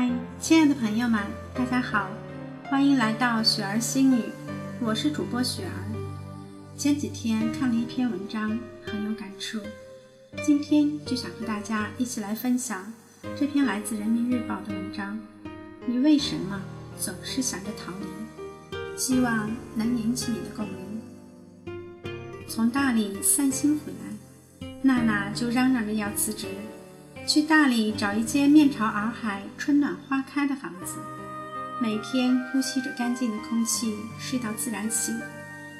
嗨，亲爱的朋友们，大家好，欢迎来到雪儿心语，我是主播雪儿。前几天看了一篇文章，很有感触，今天就想和大家一起来分享这篇来自人民日报的文章。你为什么总是想着逃离？希望能引起你的共鸣。从大理散心回来，娜娜就嚷嚷着要辞职。去大理找一间面朝洱海、春暖花开的房子，每天呼吸着干净的空气，睡到自然醒，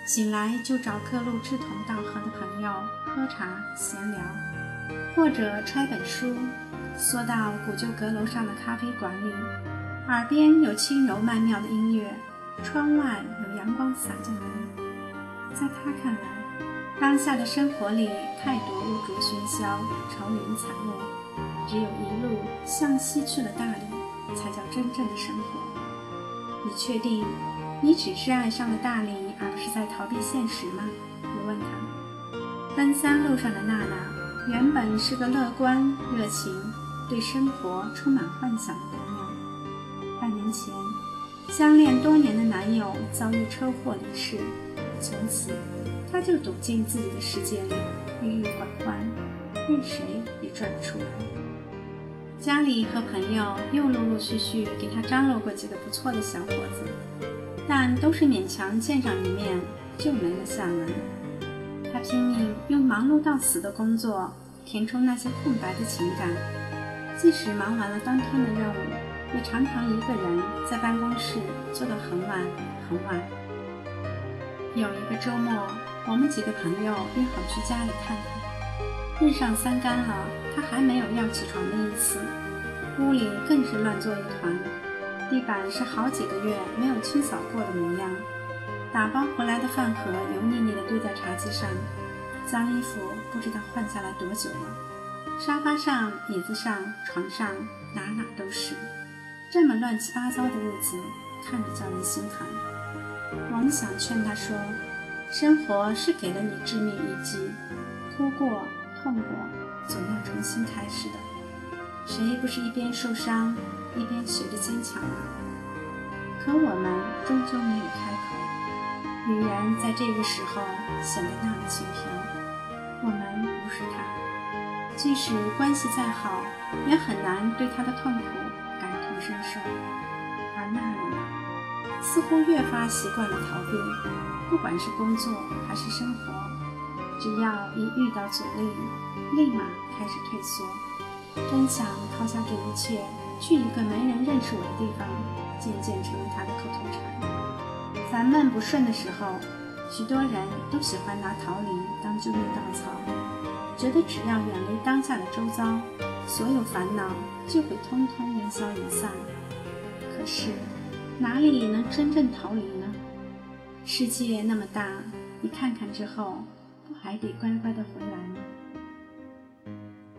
醒来就找各路志同道合的朋友喝茶闲聊，或者揣本书，缩到古旧阁楼上的咖啡馆里，耳边有轻柔曼妙的音乐，窗外有阳光洒进来。在他看来，当下的生活里太多污浊喧嚣、愁云惨雾。只有一路向西去了大理，才叫真正的生活。你确定你只是爱上了大理，而不是在逃避现实吗？我问他。奔三路上的娜娜原本是个乐观、热情、对生活充满幻想的姑娘。半年前，相恋多年的男友遭遇车祸离世，从此她就躲进自己的世界里，郁郁寡欢，任谁也拽不出来。家里和朋友又陆陆续续给他张罗过几个不错的小伙子，但都是勉强见上一面就没了下文。他拼命用忙碌到死的工作填充那些空白的情感，即使忙完了当天的任务，也常常一个人在办公室坐到很晚很晚。有一个周末，我们几个朋友约好去家里看看。日上三竿了，他还没有要起床的意思。屋里更是乱作一团，地板是好几个月没有清扫过的模样。打包回来的饭盒油腻腻的堆在茶几上，脏衣服不知道换下来多久了。沙发上、椅子上、床上，哪哪都是。这么乱七八糟的日子，看着叫人心寒。我们想劝他说：“生活是给了你致命一击，哭过。”痛过，总要重新开始的。谁不是一边受伤，一边学着坚强啊？可我们终究没有开口，语言在这个时候显得那么轻飘。我们不是他，即使关系再好，也很难对他的痛苦感同身受。而娜娜似乎越发习惯了逃避，不管是工作还是生活。只要一遇到阻力，立马开始退缩。真想抛下这一切，去一个没人认识我的地方，渐渐成了他的口头禅。烦闷不顺的时候，许多人都喜欢拿逃离当救命稻草，觉得只要远离当下的周遭，所有烦恼就会通通烟消云散。可是，哪里能真正逃离呢？世界那么大，你看看之后。还得乖乖的回来呢。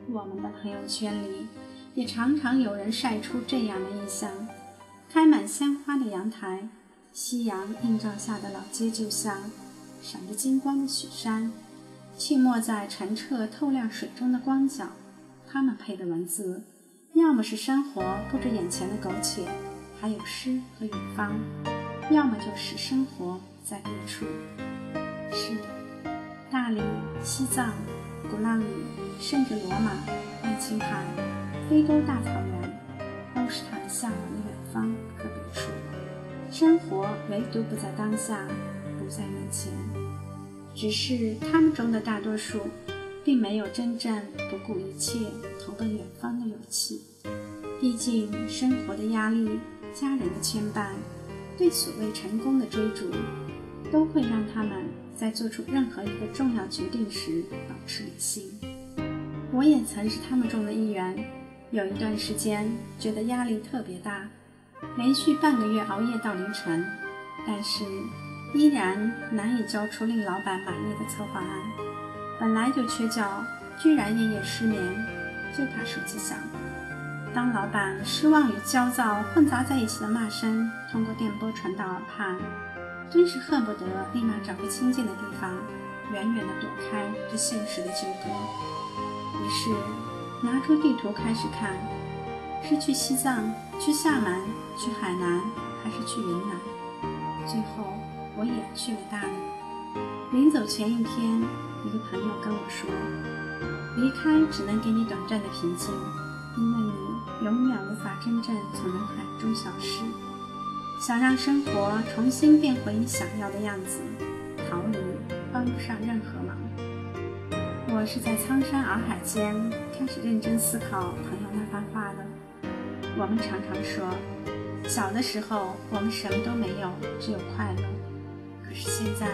我们的朋友圈里也常常有人晒出这样的意象：开满鲜花的阳台，夕阳映照下的老街旧巷，闪着金光的雪山，浸没在澄澈透亮水中的光脚。他们配的文字，要么是生活不止眼前的苟且，还有诗和远方；要么就是生活在别处。是的。大理、西藏、鼓浪屿，甚至罗马、爱琴海、非洲大草原，都是他们向往的远方和别处。生活唯独不在当下，不在眼前。只是他们中的大多数，并没有真正不顾一切投奔远方的勇气。毕竟，生活的压力、家人的牵绊、对所谓成功的追逐，都会让他们。在做出任何一个重要决定时，保持理性。我也曾是他们中的一员，有一段时间觉得压力特别大，连续半个月熬夜到凌晨，但是依然难以交出令老板满意的策划案。本来就缺觉，居然夜夜失眠，就怕手机响。当老板失望与焦躁混杂在一起的骂声通过电波传到耳畔。真是恨不得立马找个清静的地方，远远地躲开这现实的纠葛。于是，拿出地图开始看，是去西藏、去厦门、去海南，还是去云南？最后，我也去了大理。临走前一天，一个朋友跟我说：“离开只能给你短暂的平静，因为你永远无法真正从人海中消失。想让生活重新变回你想要的样子，逃离帮不上任何忙。”我是在苍山洱海间开始认真思考朋友那番话的。我们常常说，小的时候我们什么都没有，只有快乐。可是现在，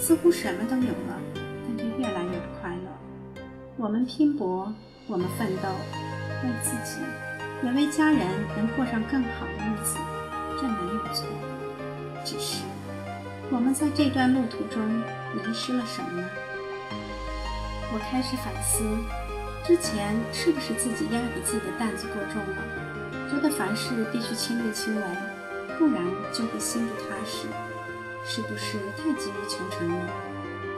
似乎什么都有了，但却越来越不快乐。我们拼搏，我们奋斗，为自己，也为家人能过上更好的日子，这没有错。只是，我们在这段路途中迷失了什么呢？我开始反思，之前是不是自己压给自己的担子过重了，觉得凡事必须亲力亲为，不然就会心不踏实。是不是太急于求成了，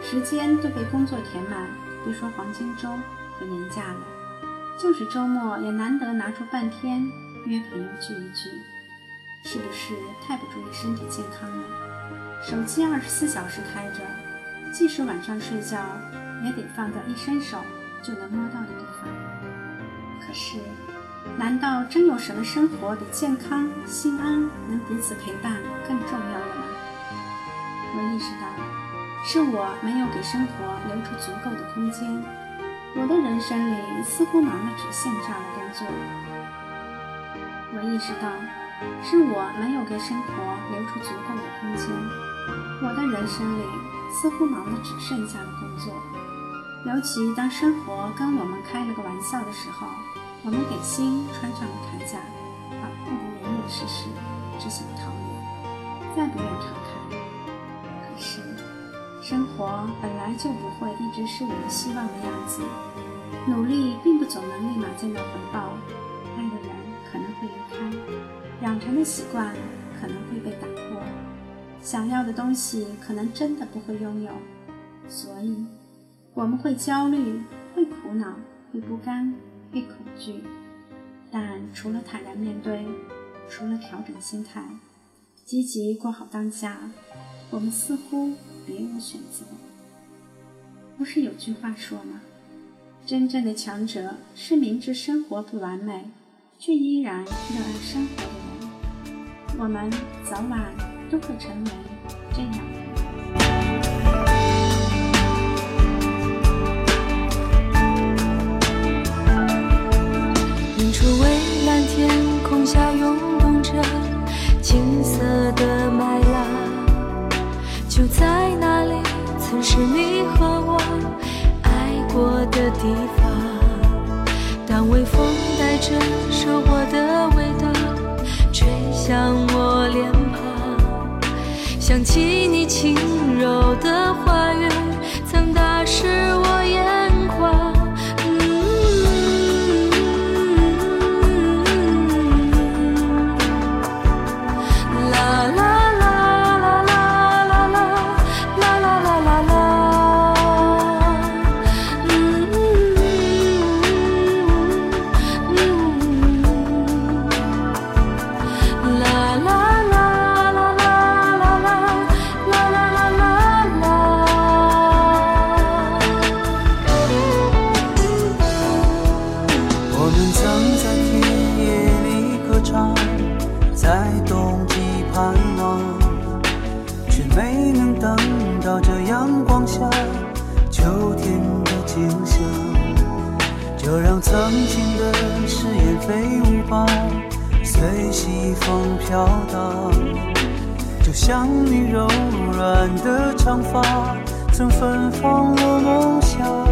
时间都被工作填满，别说黄金周和年假了，就是周末也难得拿出半天约朋友聚一聚。是不是太不注意身体健康了？手机二十四小时开着，即使晚上睡觉。也得放到一伸手就能摸到的地方。可是，难道真有什么生活比健康、心安、能彼此陪伴更重要的吗？我意识到，是我没有给生活留出足够的空间。我的人生里似乎忙的只剩下了工作。我意识到，是我没有给生活留出足够的空间。我的人生里似乎忙的只剩下了工作。尤其当生活跟我们开了个玩笑的时候，我们给心穿上了铠甲，保护得严严实实，只想逃离，再不愿敞开。可是，生活本来就不会一直是我们希望的样子，努力并不总能立马见到回报，养成的习惯可能会被打破，想要的东西可能真的不会拥有，所以。我们会焦虑，会苦恼，会不甘，会恐惧，但除了坦然面对，除了调整心态，积极过好当下，我们似乎别无选择。不是有句话说吗？真正的强者是明知生活不完美，却依然热爱生活的人。我们早晚都会成为这样的。下涌动着金色的麦浪，就在那里，曾是你和我爱过的地方。当微风带着收获的随西风飘荡，就像你柔软的长发，曾芬芳我梦乡。